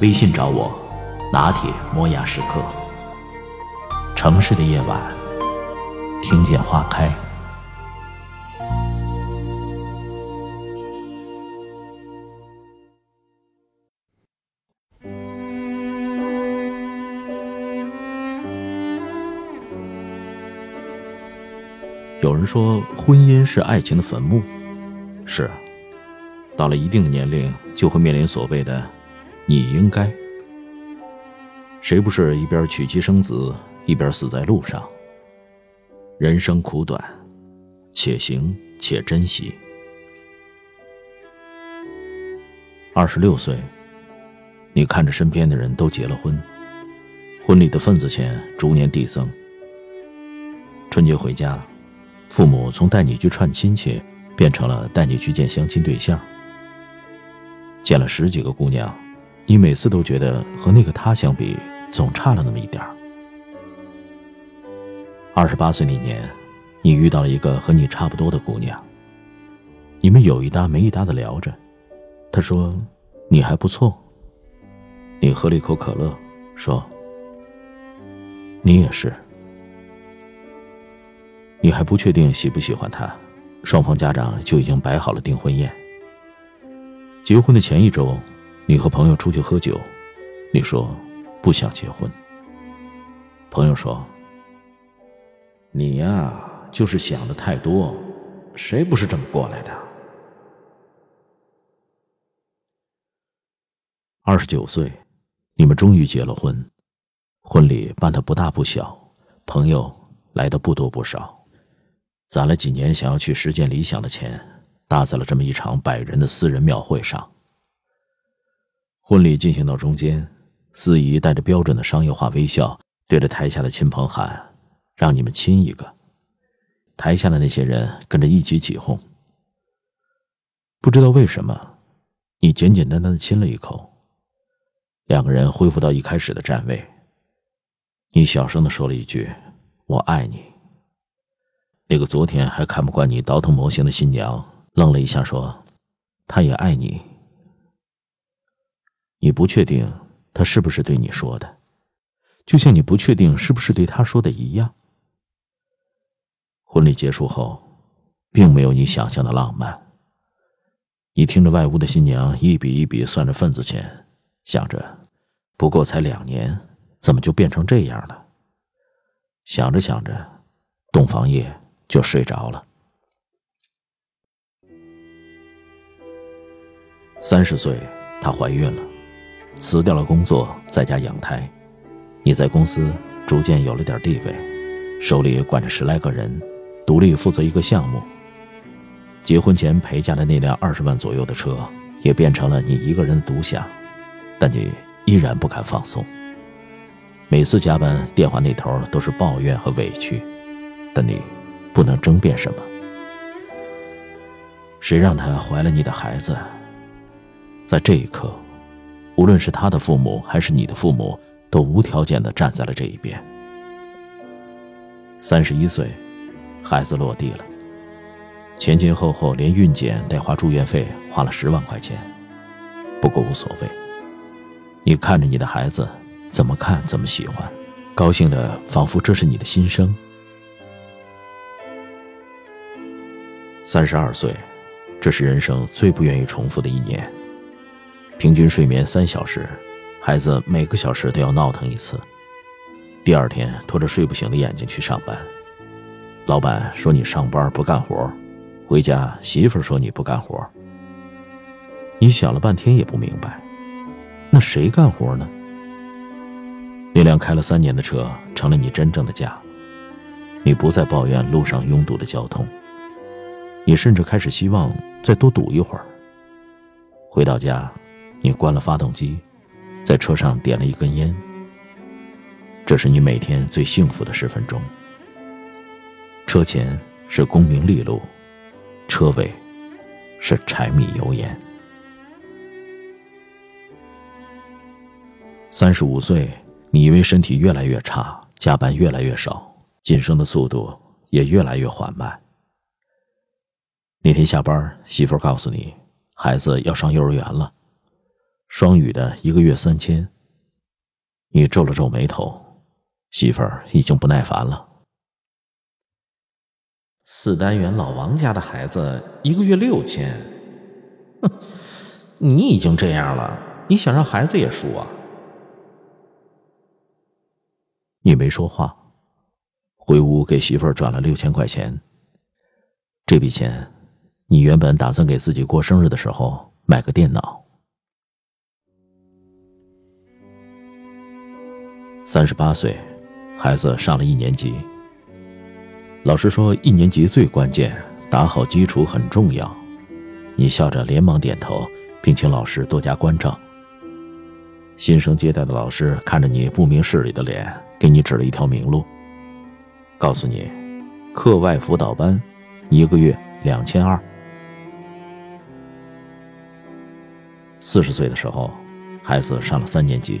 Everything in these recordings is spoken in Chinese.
微信找我，拿铁磨牙时刻。城市的夜晚，听见花开。有人说，婚姻是爱情的坟墓。是，到了一定年龄，就会面临所谓的“你应该”。谁不是一边娶妻生子，一边死在路上？人生苦短，且行且珍惜。二十六岁，你看着身边的人都结了婚，婚礼的份子钱逐年递增。春节回家。父母从带你去串亲戚，变成了带你去见相亲对象。见了十几个姑娘，你每次都觉得和那个他相比，总差了那么一点儿。二十八岁那年，你遇到了一个和你差不多的姑娘，你们有一搭没一搭的聊着。她说：“你还不错。”你喝了一口可乐，说：“你也是。”你还不确定喜不喜欢他，双方家长就已经摆好了订婚宴。结婚的前一周，你和朋友出去喝酒，你说不想结婚。朋友说：“你呀，就是想的太多，谁不是这么过来的？”二十九岁，你们终于结了婚，婚礼办的不大不小，朋友来的不多不少。攒了几年想要去实践理想的钱，搭在了这么一场百人的私人庙会上。婚礼进行到中间，司仪带着标准的商业化微笑，对着台下的亲朋喊：“让你们亲一个。”台下的那些人跟着一起起哄。不知道为什么，你简简单单的亲了一口，两个人恢复到一开始的站位。你小声的说了一句：“我爱你。”那个昨天还看不惯你倒腾模型的新娘愣了一下，说：“她也爱你。”你不确定他是不是对你说的，就像你不确定是不是对他说的一样。婚礼结束后，并没有你想象的浪漫。你听着外屋的新娘一笔一笔算着份子钱，想着，不过才两年，怎么就变成这样了？想着想着，洞房夜。就睡着了。三十岁，她怀孕了，辞掉了工作，在家养胎。你在公司逐渐有了点地位，手里管着十来个人，独立负责一个项目。结婚前陪嫁的那辆二十万左右的车，也变成了你一个人的独享。但你依然不敢放松。每次加班，电话那头都是抱怨和委屈，但你。不能争辩什么。谁让她怀了你的孩子？在这一刻，无论是他的父母还是你的父母，都无条件的站在了这一边。三十一岁，孩子落地了，前前后后连孕检带花住院费花了十万块钱，不过无所谓。你看着你的孩子，怎么看怎么喜欢，高兴的仿佛这是你的心声。三十二岁，这是人生最不愿意重复的一年。平均睡眠三小时，孩子每个小时都要闹腾一次。第二天拖着睡不醒的眼睛去上班，老板说你上班不干活，回家媳妇说你不干活。你想了半天也不明白，那谁干活呢？那辆开了三年的车成了你真正的家，你不再抱怨路上拥堵的交通。你甚至开始希望再多堵一会儿。回到家，你关了发动机，在车上点了一根烟。这是你每天最幸福的十分钟。车前是功名利禄，车尾是柴米油盐。三十五岁，你以为身体越来越差，加班越来越少，晋升的速度也越来越缓慢。那天下班，媳妇告诉你，孩子要上幼儿园了，双语的一个月三千。你皱了皱眉头，媳妇儿已经不耐烦了。四单元老王家的孩子一个月六千，哼，你已经这样了，你想让孩子也输啊？你没说话，回屋给媳妇儿转了六千块钱。这笔钱，你原本打算给自己过生日的时候买个电脑。三十八岁，孩子上了一年级。老师说一年级最关键，打好基础很重要。你笑着连忙点头，并请老师多加关照。新生接待的老师看着你不明事理的脸。给你指了一条明路，告诉你，课外辅导班，一个月两千二。四十岁的时候，孩子上了三年级，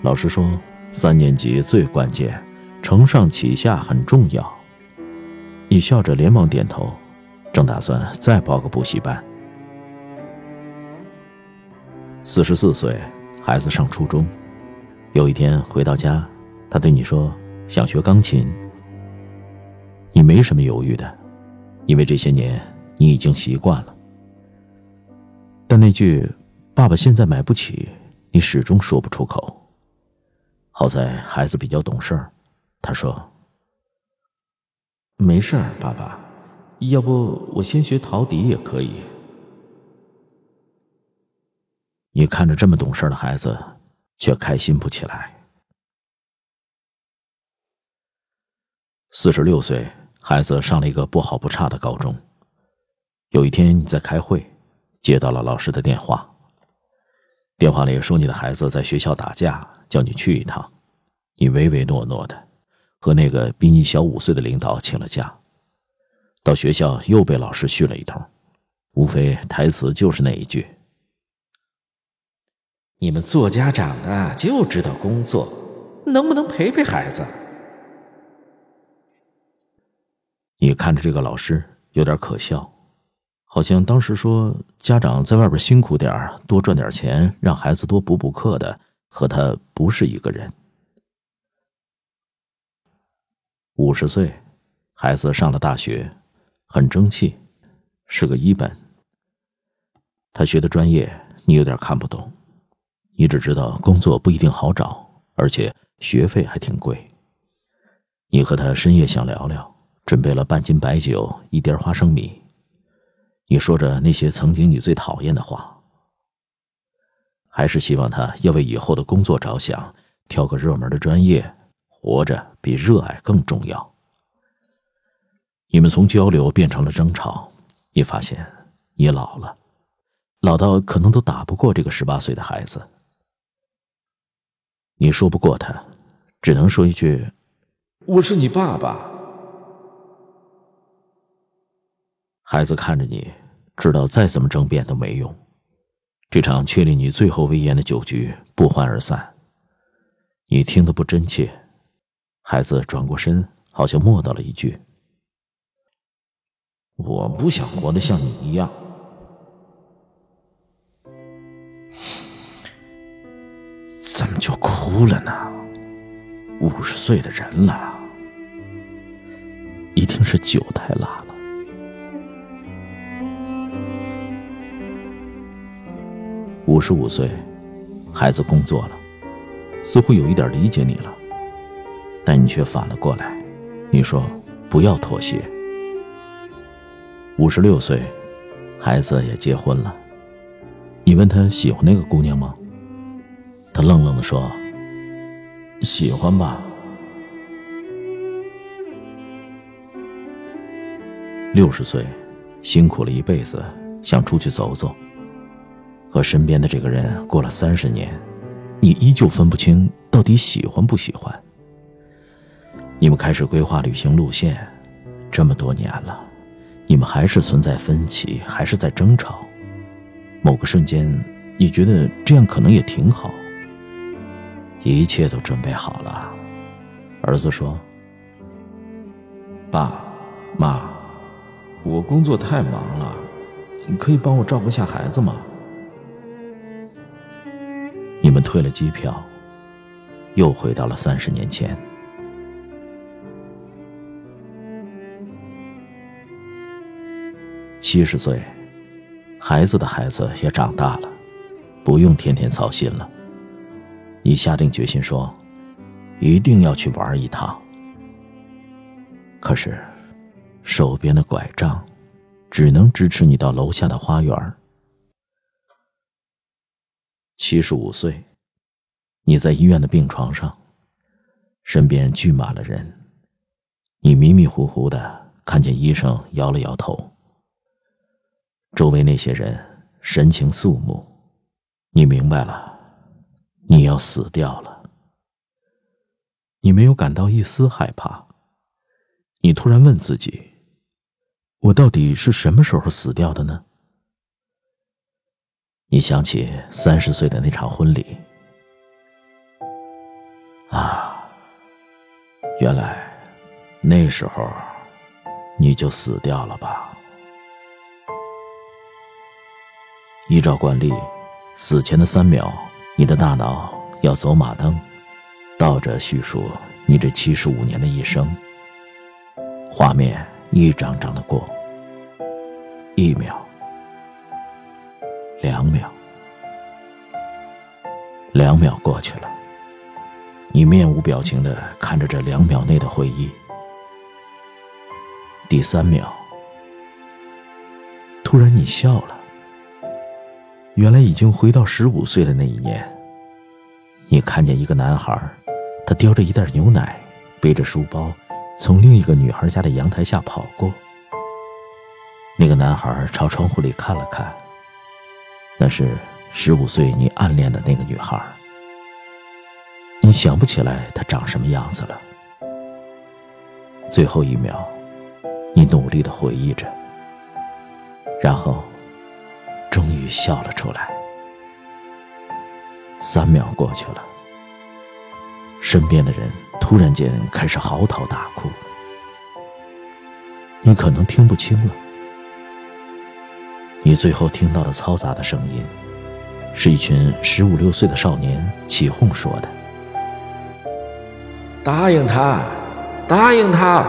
老师说三年级最关键，承上启下很重要。你笑着连忙点头，正打算再报个补习班。四十四岁，孩子上初中，有一天回到家。他对你说想学钢琴，你没什么犹豫的，因为这些年你已经习惯了。但那句“爸爸现在买不起”，你始终说不出口。好在孩子比较懂事，他说：“没事儿，爸爸，要不我先学陶笛也可以。”你看着这么懂事的孩子，却开心不起来。四十六岁，孩子上了一个不好不差的高中。有一天你在开会，接到了老师的电话。电话里说你的孩子在学校打架，叫你去一趟。你唯唯诺诺的，和那个比你小五岁的领导请了假。到学校又被老师训了一通，无非台词就是那一句：“你们做家长的就知道工作，能不能陪陪孩子？”你看着这个老师有点可笑，好像当时说家长在外边辛苦点多赚点钱，让孩子多补补课的，和他不是一个人。五十岁，孩子上了大学，很争气，是个一本。他学的专业你有点看不懂，你只知道工作不一定好找，而且学费还挺贵。你和他深夜想聊聊。准备了半斤白酒，一碟花生米。你说着那些曾经你最讨厌的话，还是希望他要为以后的工作着想，挑个热门的专业。活着比热爱更重要。你们从交流变成了争吵，你发现你老了，老到可能都打不过这个十八岁的孩子。你说不过他，只能说一句：“我是你爸爸。”孩子看着你，知道再怎么争辩都没用。这场确立你最后威严的酒局不欢而散。你听得不真切。孩子转过身，好像默叨了一句：“我不想活得像你一样。”怎么就哭了呢？五十岁的人了，一定是酒太辣了。五十五岁，孩子工作了，似乎有一点理解你了，但你却反了过来。你说不要妥协。五十六岁，孩子也结婚了，你问他喜欢那个姑娘吗？他愣愣的说：“喜欢吧。”六十岁，辛苦了一辈子，想出去走走。和身边的这个人过了三十年，你依旧分不清到底喜欢不喜欢。你们开始规划旅行路线，这么多年了，你们还是存在分歧，还是在争吵。某个瞬间，你觉得这样可能也挺好。一切都准备好了，儿子说：“爸妈，我工作太忙了，你可以帮我照顾下孩子吗？”退了机票，又回到了三十年前。七十岁，孩子的孩子也长大了，不用天天操心了。你下定决心说，一定要去玩一趟。可是，手边的拐杖，只能支持你到楼下的花园。七十五岁，你在医院的病床上，身边聚满了人。你迷迷糊糊的看见医生摇了摇头。周围那些人神情肃穆，你明白了，你要死掉了。你没有感到一丝害怕。你突然问自己：我到底是什么时候死掉的呢？你想起三十岁的那场婚礼，啊，原来那时候你就死掉了吧？依照惯例，死前的三秒，你的大脑要走马灯，倒着叙述你这七十五年的一生。画面一张张的过，一秒。两秒，两秒过去。你面无表情的看着这两秒内的回忆。第三秒，突然你笑了。原来已经回到十五岁的那一年，你看见一个男孩，他叼着一袋牛奶，背着书包，从另一个女孩家的阳台下跑过。那个男孩朝窗户里看了看。那是十五岁你暗恋的那个女孩，你想不起来他长什么样子了。最后一秒，你努力的回忆着，然后终于笑了出来。三秒过去了，身边的人突然间开始嚎啕大哭，你可能听不清了。你最后听到的嘈杂的声音，是一群十五六岁的少年起哄说的：“答应他，答应他。”